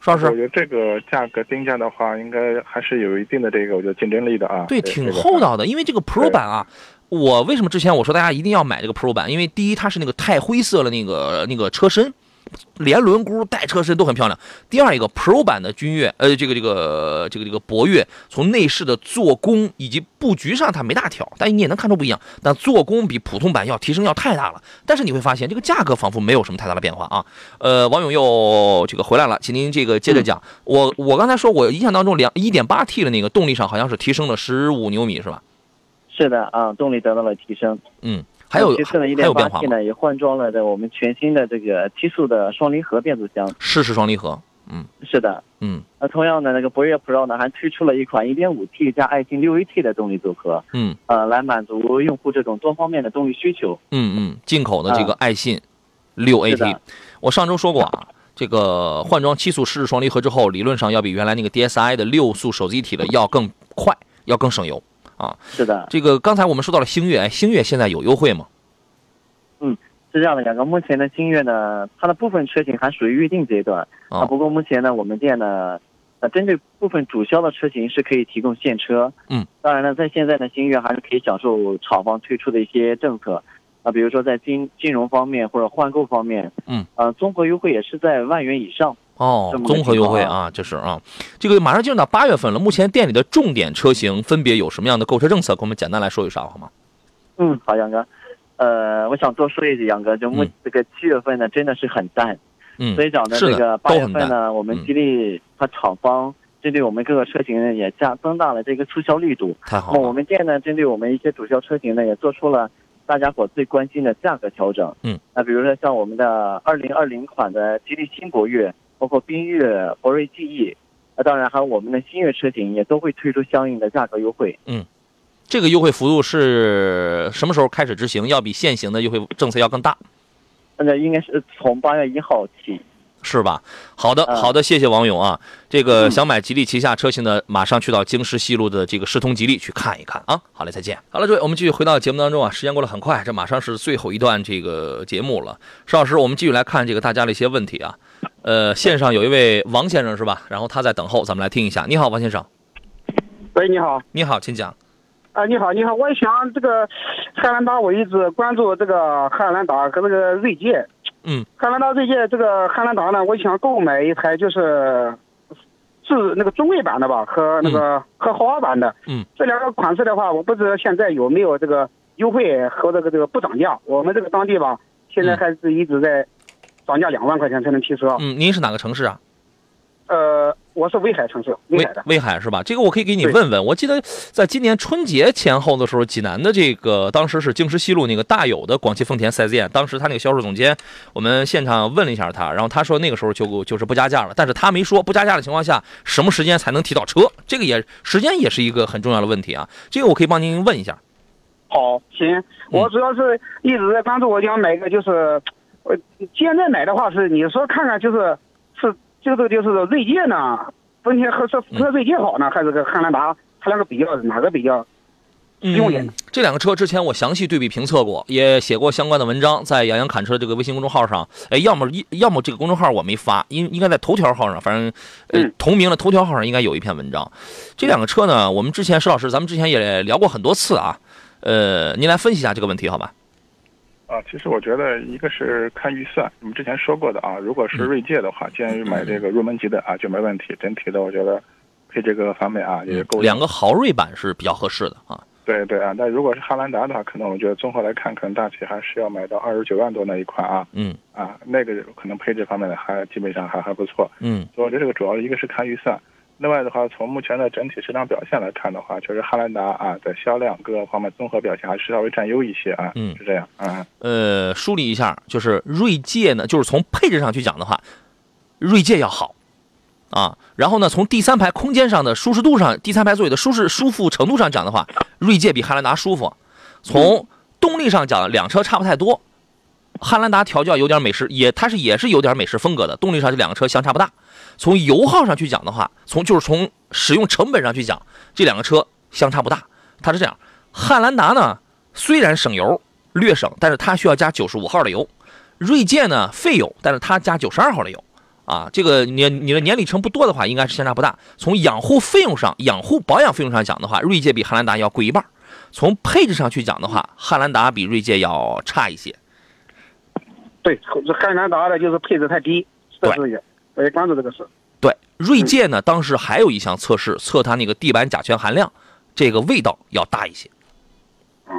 [SPEAKER 1] 石老师我，
[SPEAKER 2] 觉得这个价格定价的话，应该还是有一定的这个我觉得竞争力的啊。
[SPEAKER 1] 对，挺厚道的。因为这个 Pro 版啊，我为什么之前我说大家一定要买这个 Pro 版？因为第一，它是那个钛灰色的那个那个车身，连轮毂带车身都很漂亮。第二一个 Pro 版的君越，呃，这个这个这个这个博越，从内饰的做工以及布局上它没大挑，但你也能看出不一样。但做工比普通版要提升要太大了。但是你会发现这个价格仿佛没有什么太大的变化啊。呃，王勇又这个回来了，请您这个接着讲。我我刚才说我印象当中两一点八 T 的那个动力上好像是提升了十五牛米是吧？
[SPEAKER 6] 是的啊，动力得到了提升。
[SPEAKER 1] 嗯，还有还有变化
[SPEAKER 6] 1.8T？呢也换装了的我们全新的这个七速的双离合变速箱。
[SPEAKER 1] 湿式双离合，嗯
[SPEAKER 6] 是的，
[SPEAKER 1] 嗯
[SPEAKER 6] 那同样的那个博越 Pro 呢还推出了一款 1.5T 加爱信 6AT 的动力组合，
[SPEAKER 1] 嗯
[SPEAKER 6] 呃，来满足用户这种多方面的动力需求。
[SPEAKER 1] 嗯嗯，进口的这个
[SPEAKER 6] 啊
[SPEAKER 1] 爱信六
[SPEAKER 6] 是
[SPEAKER 1] AT，
[SPEAKER 6] 的
[SPEAKER 1] 我上周说过啊。这个换装七速湿式双离合之后，理论上要比原来那个 DSI 的六速手自一体的要更快，要更省油啊。
[SPEAKER 6] 是的，
[SPEAKER 1] 这个刚才我们说到了星越，哎，星越现在有优惠吗？
[SPEAKER 6] 嗯是这样的，两个目前的星越呢，它的部分车型还属于预定阶段
[SPEAKER 1] 啊
[SPEAKER 6] 啊。不过目前呢，我们店呢，呃，针对部分主销的车型是可以提供现车。
[SPEAKER 1] 嗯，
[SPEAKER 6] 当然呢，在现在呢，星越还是可以享受厂方推出的一些政策啊，比如说在金金融方面或者换购方面，
[SPEAKER 1] 嗯，
[SPEAKER 6] 呃，综合优惠也是在万元以上。
[SPEAKER 1] 哦综合优惠啊，这是啊。这个马上进入到八月份了，目前店里的重点车型分别有什么样的购车政策？给我们简单来说一说好吗？
[SPEAKER 6] 嗯，好，杨哥。呃，我想多说一句，杨哥，就目
[SPEAKER 1] 嗯
[SPEAKER 6] 这个七月份呢，真的是很淡。
[SPEAKER 1] 嗯
[SPEAKER 6] 所，以讲呢，这个八月份呢，我们
[SPEAKER 1] 嗯
[SPEAKER 6] 吉利和厂方针对我们各个车型呢，也加增大了这个促销力度。
[SPEAKER 1] 太好
[SPEAKER 6] 那我。们店呢，针对我们一些主销车型呢，也做出了大家伙最关心的价格调整。
[SPEAKER 1] 嗯，
[SPEAKER 6] 那比如说像我们的二零二零款的吉利新博越，包括缤越、博瑞记忆那当然还有我们的新月车型，也都会推出相应的价格优惠。
[SPEAKER 1] 嗯这个优惠幅度是什么时候开始执行？要比现行的优惠政策要更大，
[SPEAKER 6] 那应该是从八月一号起。
[SPEAKER 1] 是吧？好的，
[SPEAKER 6] 嗯
[SPEAKER 1] 好的，谢谢王勇啊。这个
[SPEAKER 6] 嗯
[SPEAKER 1] 想买吉利旗下车型的，马上去到京师西路的这个世通吉利去看一看啊。好嘞，再见。好了，各位，我们继续回到节目当中啊。时间过得很快，这马上是最后一段这个节目了。邵老师，我们继续来看这个大家的一些问题啊。呃，线上有一位王先生是吧？然后他在等候，咱们来听一下。你好，王先生。
[SPEAKER 7] 喂，你好，
[SPEAKER 1] 你好，请讲。
[SPEAKER 7] 啊、你好，你好，我想这个汉兰达，我一直关注这个汉兰达和那个锐界。
[SPEAKER 1] 嗯，
[SPEAKER 7] 汉兰达、锐界这个汉兰达呢，我想购买一台就是是那个中位版的吧，和那个、和豪华版的。
[SPEAKER 1] 嗯，
[SPEAKER 7] 这两个款式的话，我不知道现在有没有这个优惠和这个这个不涨价。我们这个当地吧，现在
[SPEAKER 1] 嗯
[SPEAKER 7] 还是一直在涨价两万块钱才能提车。
[SPEAKER 1] 嗯，您是哪个城市啊？
[SPEAKER 7] 呃，我是威海城市，威
[SPEAKER 1] 威
[SPEAKER 7] 海的。
[SPEAKER 1] 威海是吧？这个我可以给你问问。我记得在今年春节前后的时候，济南的这个当时是京师西路那个大有的广汽丰田 4S 店，当时他那个销售总监，我们现场问了一下他，然后他说那个时候就就是不加价了，但是他没说不加价的情况下什么时间才能提到车，这个也时间也是一个很重要的问题啊。这个我可以帮您问一下。
[SPEAKER 7] 好，行，我主要是一直在关注，我想买个就是，呃，现在买的话是你说看看就是是就是就是锐界呢，丰田和是和锐界好呢，还是个汉兰达？它两个比较哪个比较？用点
[SPEAKER 1] 嗯，这两个车之前我详细对比评测过，也写过相关的文章，在杨洋侃车这个微信公众号上。哎，要么一要么这个公众号我没发，应应该在头条号上，反正呃
[SPEAKER 7] 嗯
[SPEAKER 1] 同名的头条号上应该有一篇文章。这两个车呢，我们之前石老师咱们之前也聊过很多次啊。呃，您来分析一下这个问题好吧？
[SPEAKER 2] 啊，其实我觉得一个是看预算，我们之前说过的啊，如果是锐界的话，建议买这个入门级的啊就没问题。整体的我觉得配这个方面啊也够。
[SPEAKER 1] 两个豪锐版是比较合适的啊。
[SPEAKER 2] 对对啊，但如果是汉兰达的话，可能我觉得综合来看，可能大体还是要买到二十九万多那一款啊
[SPEAKER 1] 嗯
[SPEAKER 2] 啊，那个可能配置方面的还基本上还还不错。
[SPEAKER 1] 嗯
[SPEAKER 2] 所以我觉得这个主要一个是看预算，另外的话，从目前的整体市场表现来看的话，就是汉兰达啊在销量各个方面综合表现还是稍微占优一些啊，
[SPEAKER 1] 嗯
[SPEAKER 2] 是这样啊。
[SPEAKER 1] 呃，梳理一下，就是锐界呢，就是从配置上去讲的话，锐界要好啊。然后呢，从第三排空间上的舒适度上，第三排座椅的舒适舒服程度上讲的话，锐界比汉兰达舒服。从动力上讲，两车差不太多。汉兰达调教有点美式，也它是也是有点美式风格的。动力上这两个车相差不大。从油耗上去讲的话，从就是从使用成本上去讲，这两个车相差不大。它是这样，汉兰达呢虽然省油略省，但是它需要加九十五号的油。锐界呢费油，但是它加九十二号的油。啊，这个你你的年里程不多的话，应该是相差不大。从养护费用上、养护保养费用上讲的话，锐界比汉兰达要贵一半。从配置上去讲的话，汉兰达比锐界要差一些。
[SPEAKER 7] 对，这汉兰达的就是配置太低，这是也我也关注这个事。
[SPEAKER 1] 对，锐界呢，当时还有一项测试，测它那个地板甲醛含量，这个味道要大一些。
[SPEAKER 7] 嗯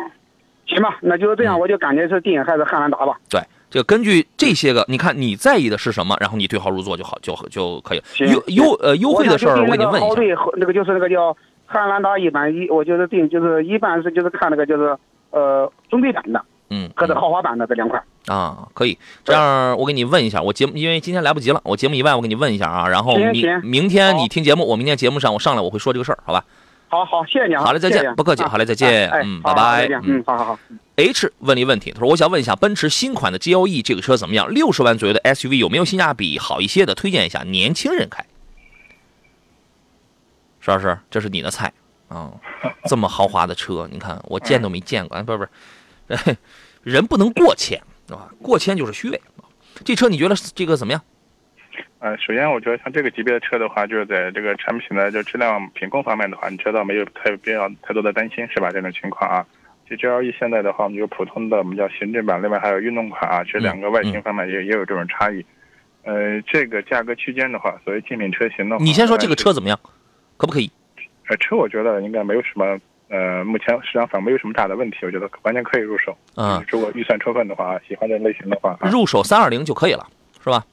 [SPEAKER 7] 行吧，那就是这样，
[SPEAKER 1] 嗯
[SPEAKER 7] 我就感觉是定还是汉兰达吧。
[SPEAKER 1] 对，这个根据这些个，你看你在意的是什么，然后你对号入座就好，就就可以了。优优呃优惠的事儿，我
[SPEAKER 7] 我
[SPEAKER 1] 给你问一下。
[SPEAKER 7] 那个就是那个叫汉兰达一般一，我就是定就是一般是就是看那个就是呃中配版的
[SPEAKER 1] 嗯，
[SPEAKER 7] 和这豪华版的这两款。
[SPEAKER 1] 啊，可以。这样我给你问一下，我节目因为今天来不及了，我节目以外我给你问一下啊，然后明明天你听节目，我明天节目上我上来我会说这个事儿，好吧？
[SPEAKER 7] 好好，谢谢你啊。
[SPEAKER 1] 好嘞再见不客气
[SPEAKER 7] 啊
[SPEAKER 1] 好嘞再见
[SPEAKER 7] 哎
[SPEAKER 1] 嗯拜拜嗯
[SPEAKER 7] 嗯，好好好。
[SPEAKER 1] H 问了一问题，他说：“我想问一下，奔驰新款的 GLE 这个车怎么样？六十万左右的 SUV 有没有性价比好一些的？推荐一下，年轻人开。”石老师，这是你的菜啊、这么豪华的车，你看我见都没见过，哎，不是不是，人不能过谦，是吧？过谦就是虚伪。这车你觉得这个怎么样？
[SPEAKER 2] 呃，首先我觉得像这个级别的车的话，就是在这个产品的就质量品控方面的话，你知道没有太必要太多的担心，是吧？这种情况啊。这 GLE 现在的话，我们有普通的，我们叫行政版，另外还有运动款啊，这两个外形方面也、也有这种差异。呃，这个价格区间的话，所谓竞品车型的话，
[SPEAKER 1] 你先说这个车怎么样，可不可以？
[SPEAKER 2] 呃，车我觉得应该没有什么，呃，目前市场上没有什么大的问题，我觉得完全可以入手。
[SPEAKER 1] 嗯，
[SPEAKER 2] 如果预算充分的话，喜欢这类型的话，啊、
[SPEAKER 1] 入手三二零就可以了，是吧？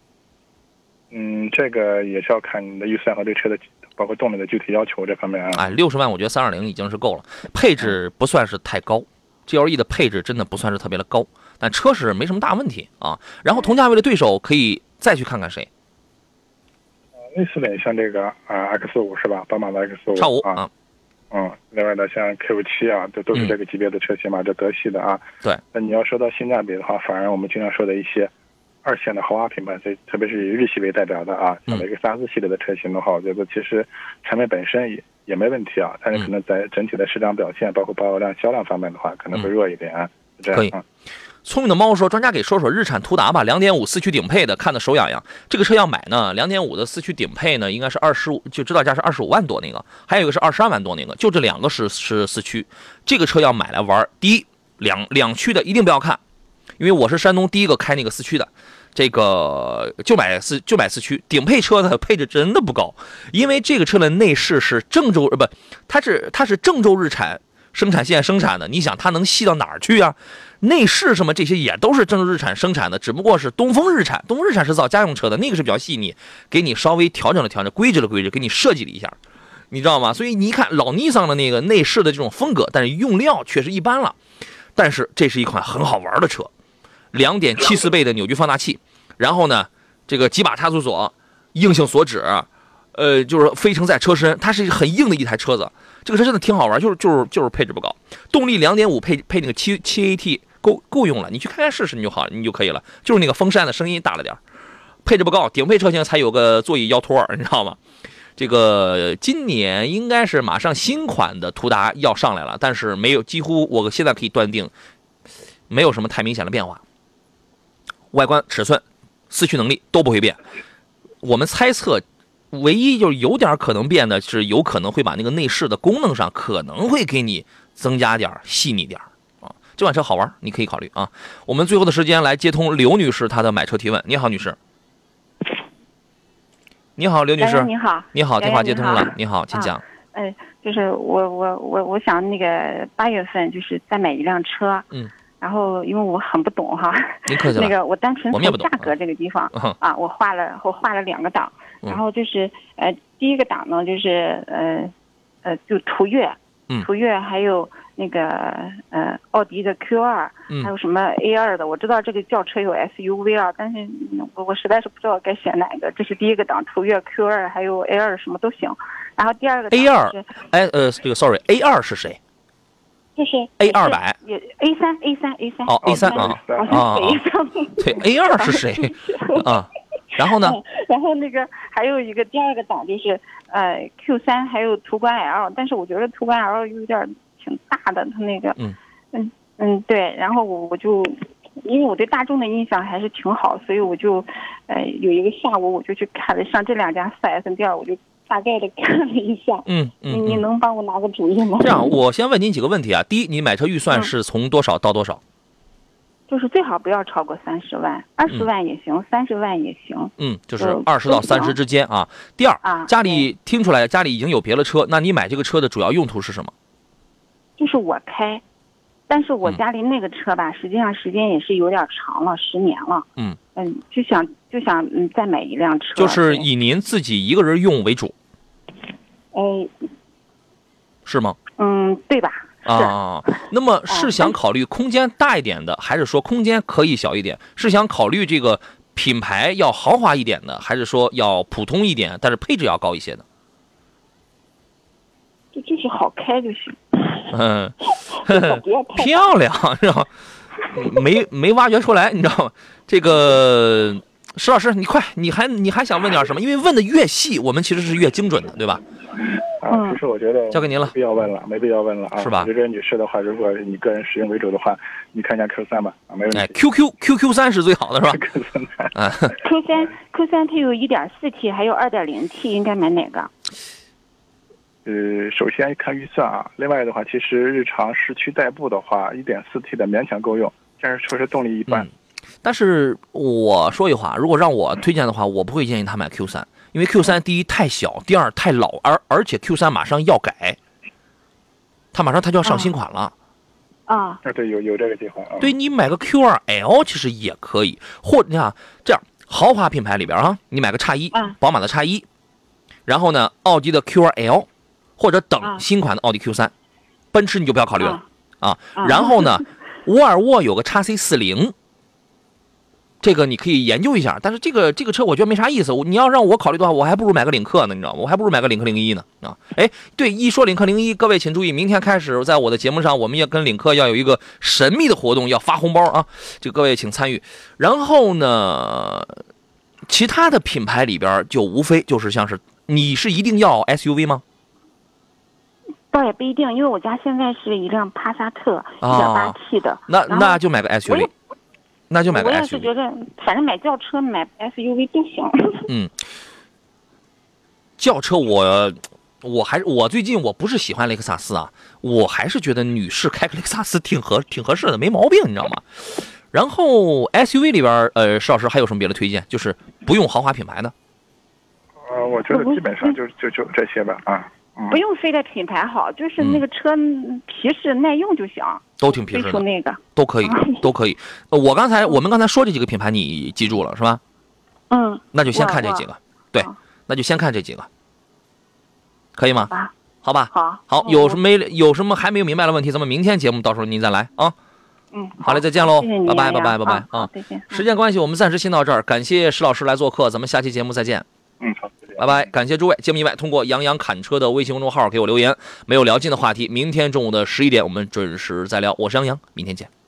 [SPEAKER 2] 嗯，这个也是要看你的预算和对车的包括动力的具体要求这方面啊。
[SPEAKER 1] 哎，六十万我觉得三二零已经是够了，配置不算是太高，GLE 的配置真的不算是特别的高，但车是没什么大问题啊。然后同价位的对手可以再去看看谁，
[SPEAKER 2] 类似点像这个啊 X 五是吧？宝马的 X 五啊，
[SPEAKER 1] 叉五啊，
[SPEAKER 2] 嗯，另外的像 Q 七啊，这都是这个级别的车型嘛，这德系的啊。
[SPEAKER 1] 对。
[SPEAKER 2] 那你要说到性价比的话，反而我们经常说的一些二线的豪华品牌，这特别是以日系为代表的啊，像雷克萨斯系列的车型的话，我觉得其实产品本身也也没问题啊，但是可能在整体的市场表现，包括保有量、销量方面的话，可能会弱一点啊。是这样
[SPEAKER 1] 可以
[SPEAKER 2] 啊。
[SPEAKER 1] 聪明的猫说：“专家给说说日产途达吧，两点五四驱顶配的，看的手痒痒。这个车要买呢，两点五的四驱顶配呢，应该是二十五，就指导价是二十五万多那个，还有一个是二十二万多那个，就这两个是是四驱。这个车要买来玩，第一两两驱的一定不要看，因为我是山东第一个开那个四驱的。”这个就买四就买四驱顶配车的配置真的不高，因为这个车的内饰是郑州呃不，它是它是郑州日产生产线生产的，你想它能细到哪儿去啊？内饰什么这些也都是正日产生产的，只不过是东风日产，东风日产是造家用车的，那个是比较细腻，给你稍微调整了调整，规制了规制，给你设计了一下，你知道吗？所以你一看老尼桑的那个内饰的这种风格，但是用料确实一般了。但是这是一款很好玩的车，两点七四倍的扭矩放大器，然后呢，这个几把差速锁，硬性锁止，呃，就是飞承载车身，它是很硬的一台车子。这个车真的挺好玩，就是就是就是配置不高，动力两点五配配那个七七 AT 够够用了，你去开开试试你就好，你就可以了。就是那个风扇的声音大了点配置不高，顶配车型才有个座椅腰托，你知道吗？这个今年应该是马上新款的途达要上来了，但是没有，几乎我现在可以断定，没有什么太明显的变化。外观、尺寸、四驱能力都不会变。我们猜测。唯一就是有点可能变的是，有可能会把那个内饰的功能上可能会给你增加点细腻点啊。这款车好玩，你可以考虑啊。我们最后的时间来接通刘女士她的买车提问。你好，女士。你好，刘女士。
[SPEAKER 8] 你好。
[SPEAKER 1] 你好，电话接通了。你好，请讲。
[SPEAKER 8] 哎，就是我我我我想那个八月份就是再买一辆车。
[SPEAKER 1] 嗯。
[SPEAKER 8] 然后因为我很不懂哈。
[SPEAKER 1] 您客气了。
[SPEAKER 8] 那个我单纯从价格这个地方啊，我画了我画了两个档。然后就是呃，第一个档呢，就是呃，呃，就途岳，途岳还有那个呃，奥迪的 Q 二，还有什么 A 二的。我知道这个轿车有 SUV 啊，但是我我实在是不知道该选哪个。这是第一个档，途岳 Q 二还有 A 二什么都行。然后第二个
[SPEAKER 1] A 二，哎呃，这个 Sorry，A 二是谁？
[SPEAKER 8] 就是
[SPEAKER 1] A 二百，
[SPEAKER 8] 也 A 三 A 三 A 三
[SPEAKER 1] 哦 A 三啊啊，对 A 二是谁 啊？然后呢？
[SPEAKER 8] 然后那个还有一个第二个档就是呃 Q 三还有途观 L，但是我觉得途观 L 有点挺大的，它那个
[SPEAKER 1] 嗯
[SPEAKER 8] 嗯嗯对，然后我我就因为我对大众的印象还是挺好，所以我就呃有一个下午我就去看了上这两家四 S 店，我就大概的看了一下。
[SPEAKER 1] 嗯嗯，
[SPEAKER 8] 你能帮我拿个主意吗？
[SPEAKER 1] 这样，我先问您几个问题啊。第一，你买车预算是从多少到多少？
[SPEAKER 8] 就是最好不要超过三十万，二十万也行，三十万也行。
[SPEAKER 1] 嗯，就是二十到三十之间啊。第二，家里听出来家里已经有别的车，那你买这个车的主要用途是什么？
[SPEAKER 8] 就是我开，但是我家里那个车吧，实际上时间也是有点长了，十年了。
[SPEAKER 1] 嗯
[SPEAKER 8] 嗯，就想就想嗯再买一辆车，
[SPEAKER 1] 就是以您自己一个人用为主。
[SPEAKER 8] 哎，
[SPEAKER 1] 是吗？
[SPEAKER 8] 嗯，对吧？
[SPEAKER 1] 啊，那么是想考虑空间大一点的，还是说空间可以小一点？是想考虑这个品牌要豪华一点的，还是说要普通一点，但是配置要高一些的？
[SPEAKER 8] 就就是好开就行。
[SPEAKER 1] 嗯，漂亮是吧？没没挖掘出来，你知道吗？这个石老师，你快，你还你还想问点什么？因为问的越细，我们其实是越精准的，对吧？
[SPEAKER 2] 啊，其实我觉得
[SPEAKER 1] 交给您了，
[SPEAKER 2] 没必要问了，没必要问了啊，
[SPEAKER 1] 是吧？
[SPEAKER 2] 我觉得女士的话，如果你个人使用为主的话，你看一下 Q 三吧，啊，没问题。
[SPEAKER 1] 哎，QQ QQ 三是最好的，是吧？
[SPEAKER 2] Q 三，
[SPEAKER 1] 啊
[SPEAKER 8] ，Q 三 Q 三它有一点四 T，还有二点零 T，应该买哪个？
[SPEAKER 2] 呃，首先看预算啊，另外的话，其实日常市区代步的话，一点四 T 的勉强够用，但是确实动力一般。
[SPEAKER 1] 但是我说句话，如果让我推荐的话，我不会建议他买 Q 三。因为 Q 三第一太小，第二太老，而而且 Q 三马上要改，他马上他就要上新款了。
[SPEAKER 8] 啊，
[SPEAKER 2] 啊，对，有有这个计划啊。
[SPEAKER 1] 对你买个 Q 二 L 其实也可以，或你看这样豪华品牌里边啊，你买个叉一，宝马的叉一，然后呢，奥迪的 Q 二 L，或者等新款的奥迪 Q 三，奔驰你就不要考虑了啊。然后呢，沃尔沃有个叉 C 四零。这个你可以研究一下，但是这个这个车我觉得没啥意思。你要让我考虑的话，我还不如买个领克呢，你知道吗？我还不如买个领克零一呢啊！哎，对，一说领克零一，各位请注意，明天开始在我的节目上，我们要跟领克要有一个神秘的活动，要发红包啊！这各位请参与。然后呢，其他的品牌里边就无非就是像是，你是一定要 SUV 吗？
[SPEAKER 8] 倒也不一定，因为我家现在是一辆帕萨特一点八 T 的，
[SPEAKER 1] 那那就买个 SUV。那就买个 SUV。
[SPEAKER 8] 我也是觉得，反正买轿车、买 SUV 都行。
[SPEAKER 1] 嗯，轿车我我还我最近我不是喜欢雷克萨斯啊，我还是觉得女士开个雷克萨斯挺合挺合适的，没毛病，你知道吗？然后 SUV 里边，呃，石老师还有什么别的推荐？就是不用豪华品牌的。
[SPEAKER 2] 呃，我觉得基本上就就就这些吧啊。
[SPEAKER 8] 不用非得品牌好，就是那个车皮实耐用就行。
[SPEAKER 1] 都挺皮实的，
[SPEAKER 8] 那个
[SPEAKER 1] 都可以，都可以。我刚才我们刚才说这几个品牌，你记住了是吧？
[SPEAKER 8] 嗯。
[SPEAKER 1] 那就先看这几个，对，那就先看这几个，可以吗？好吧。
[SPEAKER 8] 好。
[SPEAKER 1] 好，有什么没有什么还没有明白的问题，咱们明天节目到时候您再来啊。
[SPEAKER 8] 嗯。
[SPEAKER 1] 好嘞，再见喽，拜拜拜拜拜拜
[SPEAKER 8] 啊！再见。
[SPEAKER 1] 时间关系，我们暂时先到这儿，感谢石老师来做客，咱们下期节目再见。
[SPEAKER 2] 嗯，好。
[SPEAKER 1] 拜拜，感谢诸位。节目以外，通过杨洋砍车的微信公众号给我留言，没有聊尽的话题，明天中午的十一点我们准时再聊。我是杨洋，明天见。